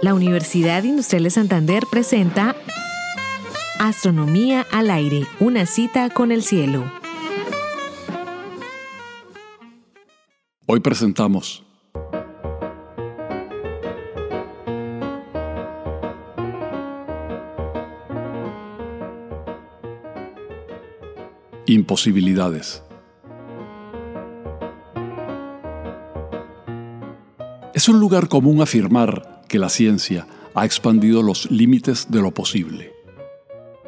La Universidad Industrial de Santander presenta Astronomía al aire, una cita con el cielo. Hoy presentamos Imposibilidades. Es un lugar común afirmar que la ciencia ha expandido los límites de lo posible.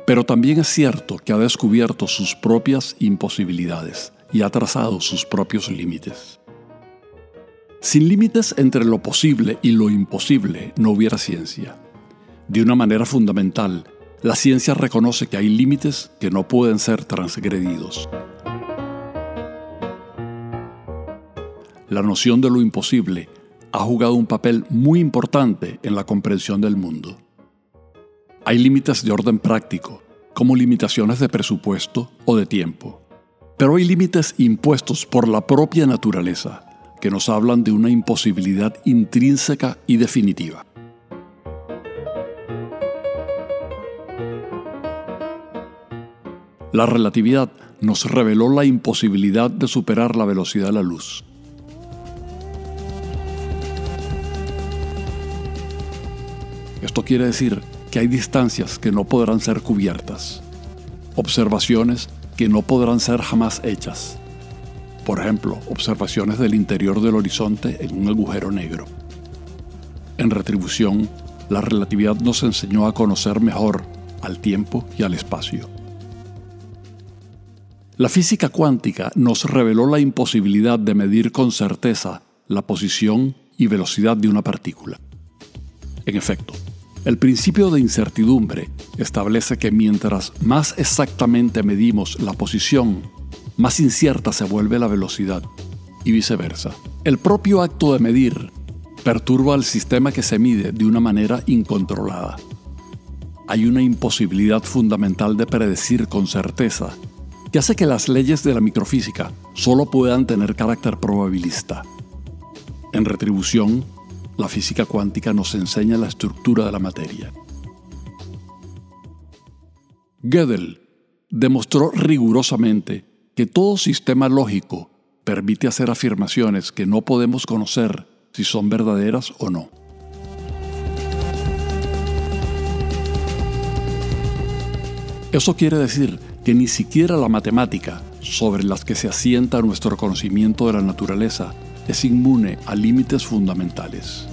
Pero también es cierto que ha descubierto sus propias imposibilidades y ha trazado sus propios límites. Sin límites entre lo posible y lo imposible no hubiera ciencia. De una manera fundamental, la ciencia reconoce que hay límites que no pueden ser transgredidos. La noción de lo imposible ha jugado un papel muy importante en la comprensión del mundo. Hay límites de orden práctico, como limitaciones de presupuesto o de tiempo, pero hay límites impuestos por la propia naturaleza, que nos hablan de una imposibilidad intrínseca y definitiva. La relatividad nos reveló la imposibilidad de superar la velocidad de la luz. Esto quiere decir que hay distancias que no podrán ser cubiertas, observaciones que no podrán ser jamás hechas. Por ejemplo, observaciones del interior del horizonte en un agujero negro. En retribución, la relatividad nos enseñó a conocer mejor al tiempo y al espacio. La física cuántica nos reveló la imposibilidad de medir con certeza la posición y velocidad de una partícula. En efecto, el principio de incertidumbre establece que mientras más exactamente medimos la posición, más incierta se vuelve la velocidad, y viceversa. El propio acto de medir perturba al sistema que se mide de una manera incontrolada. Hay una imposibilidad fundamental de predecir con certeza que hace que las leyes de la microfísica solo puedan tener carácter probabilista. En retribución, la física cuántica nos enseña la estructura de la materia. Gödel demostró rigurosamente que todo sistema lógico permite hacer afirmaciones que no podemos conocer si son verdaderas o no. Eso quiere decir que ni siquiera la matemática, sobre las que se asienta nuestro conocimiento de la naturaleza, es inmune a límites fundamentales.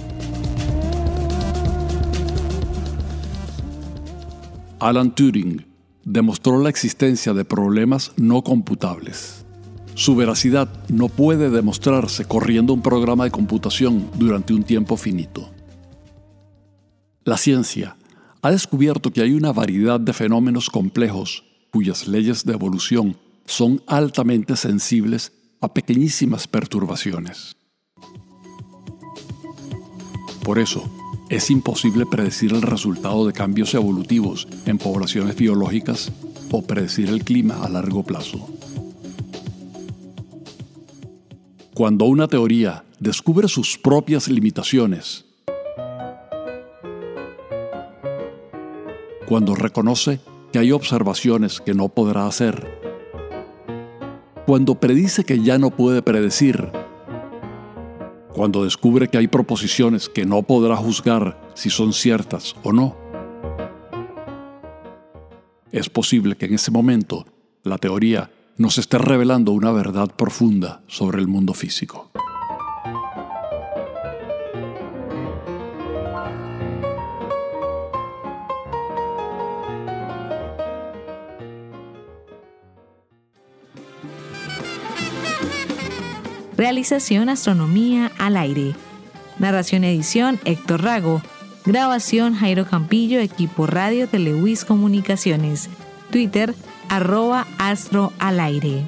Alan Turing demostró la existencia de problemas no computables. Su veracidad no puede demostrarse corriendo un programa de computación durante un tiempo finito. La ciencia ha descubierto que hay una variedad de fenómenos complejos cuyas leyes de evolución son altamente sensibles a pequeñísimas perturbaciones. Por eso, es imposible predecir el resultado de cambios evolutivos en poblaciones biológicas o predecir el clima a largo plazo. Cuando una teoría descubre sus propias limitaciones, cuando reconoce que hay observaciones que no podrá hacer, cuando predice que ya no puede predecir, cuando descubre que hay proposiciones que no podrá juzgar si son ciertas o no. Es posible que en ese momento la teoría nos esté revelando una verdad profunda sobre el mundo físico. Realización Astronomía al aire. Narración edición Héctor Rago. Grabación Jairo Campillo, equipo Radio Telewis Comunicaciones. Twitter arroba astro al aire.